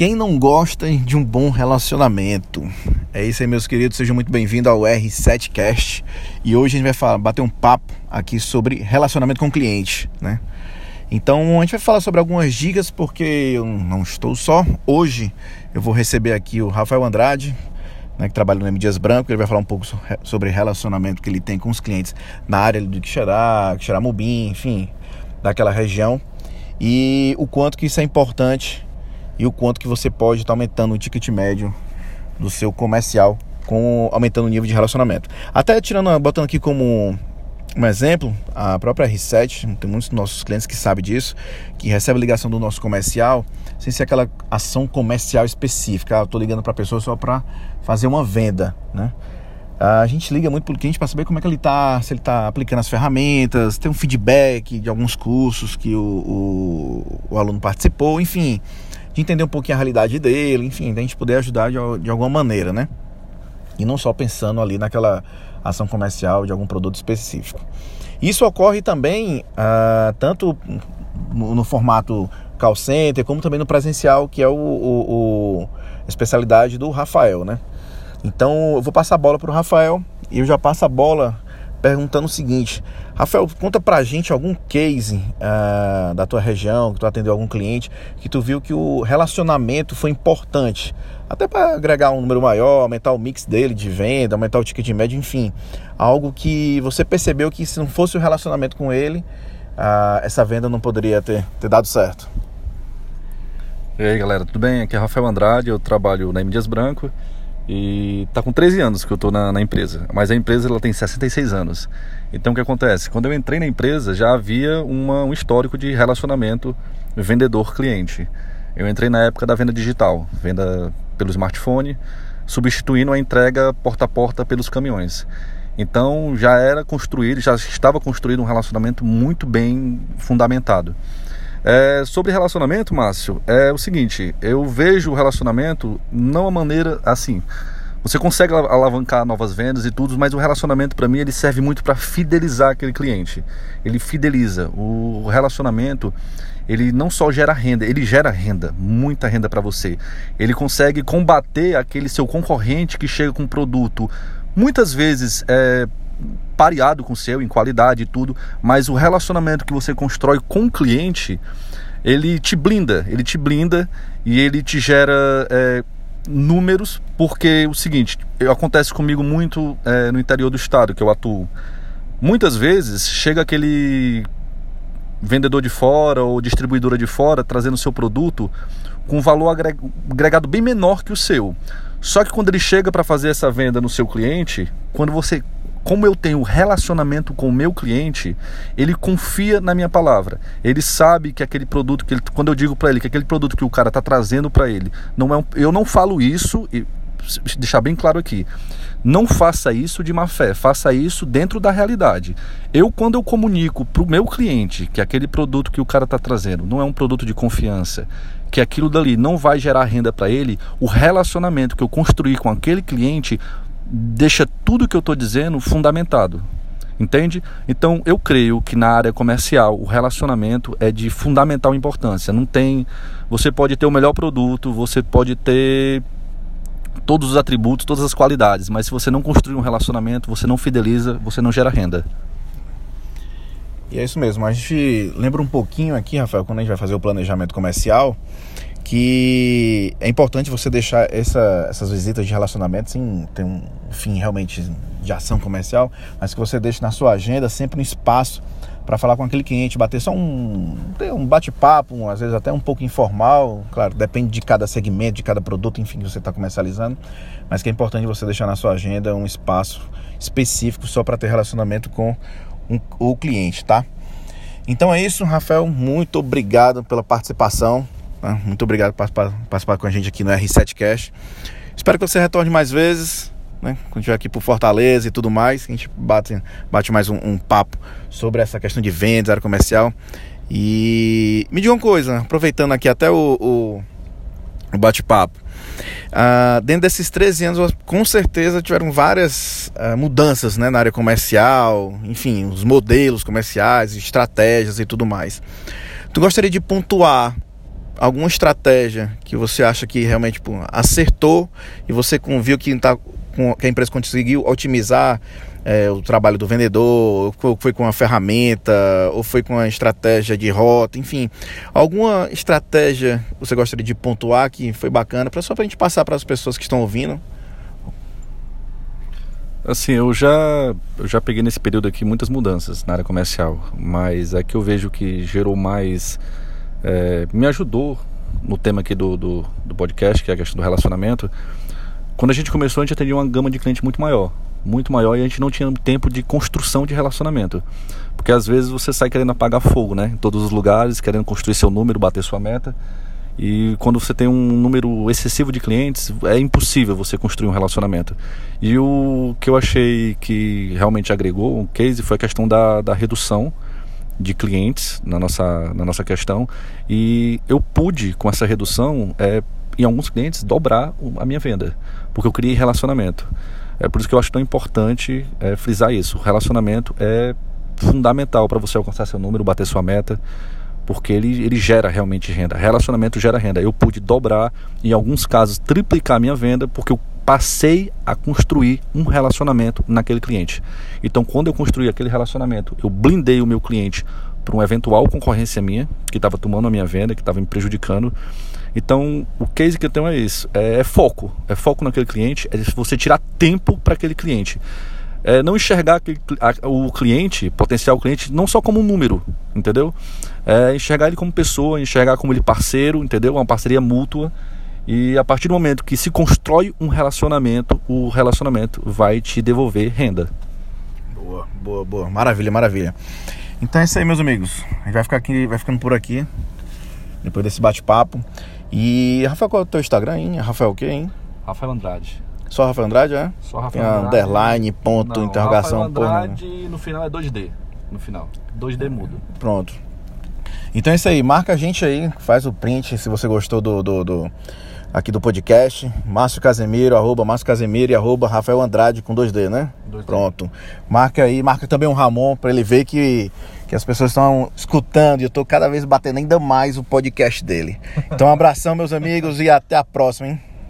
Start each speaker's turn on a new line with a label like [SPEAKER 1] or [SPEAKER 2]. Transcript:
[SPEAKER 1] Quem não gosta de um bom relacionamento? É isso aí, meus queridos. Sejam muito bem-vindos ao R7Cast. E hoje a gente vai falar, bater um papo aqui sobre relacionamento com o cliente, né? Então a gente vai falar sobre algumas dicas porque eu não estou só. Hoje eu vou receber aqui o Rafael Andrade, né, que trabalha no M Dias Branco. Ele vai falar um pouco sobre relacionamento que ele tem com os clientes na área do Quixerá, Quixeramobim, enfim, daquela região. E o quanto que isso é importante e o quanto que você pode estar tá aumentando o ticket médio do seu comercial com aumentando o nível de relacionamento. Até tirando, botando aqui como um exemplo, a própria R7, tem muitos nossos clientes que sabem disso, que recebe ligação do nosso comercial, sem ser aquela ação comercial específica. Ah, eu estou ligando para a pessoa só para fazer uma venda, né? A gente liga muito para o cliente para saber como é que ele está, se ele está aplicando as ferramentas, tem um feedback de alguns cursos que o, o, o aluno participou, enfim de entender um pouquinho a realidade dele, enfim, da gente poder ajudar de, de alguma maneira, né? E não só pensando ali naquela ação comercial de algum produto específico. Isso ocorre também uh, tanto no, no, formato call center, como também no presencial, que é o, o, o especialidade do Rafael, né? Então eu vou passar a bola para o Rafael e eu já passo a bola perguntando o seguinte: Rafael, conta pra gente algum case uh, da tua região, que tu atendeu algum cliente, que tu viu que o relacionamento foi importante, até para agregar um número maior, aumentar o mix dele de venda, aumentar o ticket médio, enfim, algo que você percebeu que se não fosse o relacionamento com ele, uh, essa venda não poderia ter, ter dado certo.
[SPEAKER 2] E aí galera, tudo bem? Aqui é Rafael Andrade, eu trabalho na M Dias Branco. E tá com 13 anos que eu tô na, na, empresa, mas a empresa ela tem 66 anos. Então o que acontece? Quando eu entrei na empresa já havia uma, um histórico de relacionamento vendedor-cliente. Eu entrei na época da venda digital, venda pelo smartphone, substituindo a entrega porta a porta pelos caminhões. Então já era construído, já estava construído um relacionamento muito bem fundamentado. É, sobre relacionamento, Márcio, é o seguinte: eu vejo o relacionamento não a maneira assim. Você consegue alavancar novas vendas e tudo, mas o relacionamento para mim ele serve muito para fidelizar aquele cliente. Ele fideliza. O relacionamento ele não só gera renda, ele gera renda, muita renda para você. Ele consegue combater aquele seu concorrente que chega com um produto muitas vezes é, pareado com o seu em qualidade e tudo, mas o relacionamento que você constrói com o cliente, ele te blinda, ele te blinda e ele te gera é, números, porque o seguinte, acontece comigo muito é, no interior do estado que eu atuo. Muitas vezes chega aquele vendedor de fora ou distribuidora de fora trazendo seu produto com valor agregado bem menor que o seu. Só que quando ele chega para fazer essa venda no seu cliente, quando você como eu tenho relacionamento com o meu cliente, ele confia na minha palavra. Ele sabe que aquele produto que ele, quando eu digo para ele que aquele produto que o cara está trazendo para ele, não é um, eu não falo isso e deixar bem claro aqui. Não faça isso de má fé, faça isso dentro da realidade. Eu, quando eu comunico para o meu cliente que aquele produto que o cara está trazendo não é um produto de confiança, que aquilo dali não vai gerar renda para ele, o relacionamento que eu construí com aquele cliente deixa tudo que eu estou dizendo fundamentado. Entende? Então eu creio que na área comercial o relacionamento é de fundamental importância. Não tem. Você pode ter o melhor produto, você pode ter todos os atributos, todas as qualidades, mas se você não construir um relacionamento, você não fideliza, você não gera renda.
[SPEAKER 1] E é isso mesmo. A gente lembra um pouquinho aqui, Rafael, quando a gente vai fazer o planejamento comercial, que é importante você deixar essa, essas visitas de relacionamento sem ter um fim realmente de ação comercial, mas que você deixe na sua agenda sempre um espaço para falar com aquele cliente, bater só um, um bate-papo, um, às vezes até um pouco informal, claro, depende de cada segmento, de cada produto, enfim, que você está comercializando, mas que é importante você deixar na sua agenda um espaço específico só para ter relacionamento com um, o cliente, tá? Então é isso, Rafael, muito obrigado pela participação. Né? Muito obrigado por participar, participar com a gente aqui no R7 Cash. Espero que você retorne mais vezes, né? Quando estiver aqui por Fortaleza e tudo mais, a gente bate, bate mais um, um papo sobre essa questão de vendas, área comercial. E me diga uma coisa, aproveitando aqui até o, o, o bate-papo. Uh, dentro desses 13 anos, com certeza tiveram várias uh, mudanças né, na área comercial, enfim, os modelos comerciais, estratégias e tudo mais. Tu gostaria de pontuar alguma estratégia que você acha que realmente tipo, acertou e você viu que, tá, que a empresa conseguiu otimizar é, o trabalho do vendedor, ou foi com uma ferramenta, ou foi com uma estratégia de rota, enfim, alguma estratégia você gostaria de pontuar que foi bacana, para só para a gente passar para as pessoas que estão ouvindo?
[SPEAKER 2] Assim, eu já, eu já peguei nesse período aqui muitas mudanças na área comercial, mas é que eu vejo que gerou mais. É, me ajudou no tema aqui do, do, do, podcast, que é a questão do relacionamento. Quando a gente começou, a gente atendia uma gama de clientes muito maior. Muito maior e a gente não tinha tempo de construção de relacionamento. Porque às vezes você sai querendo apagar fogo, né? Em todos os lugares, querendo construir seu número, bater sua meta. E quando você tem um número excessivo de clientes, é impossível você construir um relacionamento. E o que eu achei que realmente agregou um case foi a questão da, da redução de clientes na nossa, na nossa questão. E eu pude, com essa redução, é, em alguns clientes, dobrar a minha venda, porque eu criei relacionamento. É por isso que eu acho tão importante é, frisar isso. O relacionamento é fundamental para você alcançar seu número, bater sua meta porque ele, ele gera realmente renda. Relacionamento gera renda. Eu pude dobrar, em alguns casos, triplicar minha venda, porque eu passei a construir um relacionamento naquele cliente. Então, quando eu construí aquele relacionamento, eu blindei o meu cliente para uma eventual concorrência minha, que estava tomando a minha venda, que estava me prejudicando. Então, o case que eu tenho é isso: é, é foco. É foco naquele cliente, é você tirar tempo para aquele cliente é, não enxergar aquele, a, o cliente, potencial cliente, não só como um número, entendeu? É, enxergar ele como pessoa, enxergar como ele parceiro, entendeu? Uma parceria mútua. E a partir do momento que se constrói um relacionamento, o relacionamento vai te devolver renda.
[SPEAKER 1] Boa, boa, boa. Maravilha, maravilha. Então é isso aí, meus amigos. A gente vai ficar aqui, vai ficando por aqui. Depois desse bate-papo. E Rafael, qual é o teu Instagram, hein? Rafael o quê, hein?
[SPEAKER 2] Rafael Andrade.
[SPEAKER 1] Só Rafael Andrade, é?
[SPEAKER 2] Só Rafael
[SPEAKER 1] Tem
[SPEAKER 2] Andrade.
[SPEAKER 1] underline, ponto,
[SPEAKER 2] Não,
[SPEAKER 1] interrogação.
[SPEAKER 2] Rafael Andrade porra, no final é 2D. No final. 2D mudo.
[SPEAKER 1] Pronto. Então é isso aí. Marca a gente aí, faz o print se você gostou do, do, do aqui do podcast. Márcio Casemiro, arroba Márcio Casemiro e arroba Rafael Andrade com 2D, né? 2D. Pronto. Marca aí, marca também o Ramon para ele ver que, que as pessoas estão escutando e eu tô cada vez batendo ainda mais o podcast dele. Então um abração, meus amigos, e até a próxima, hein?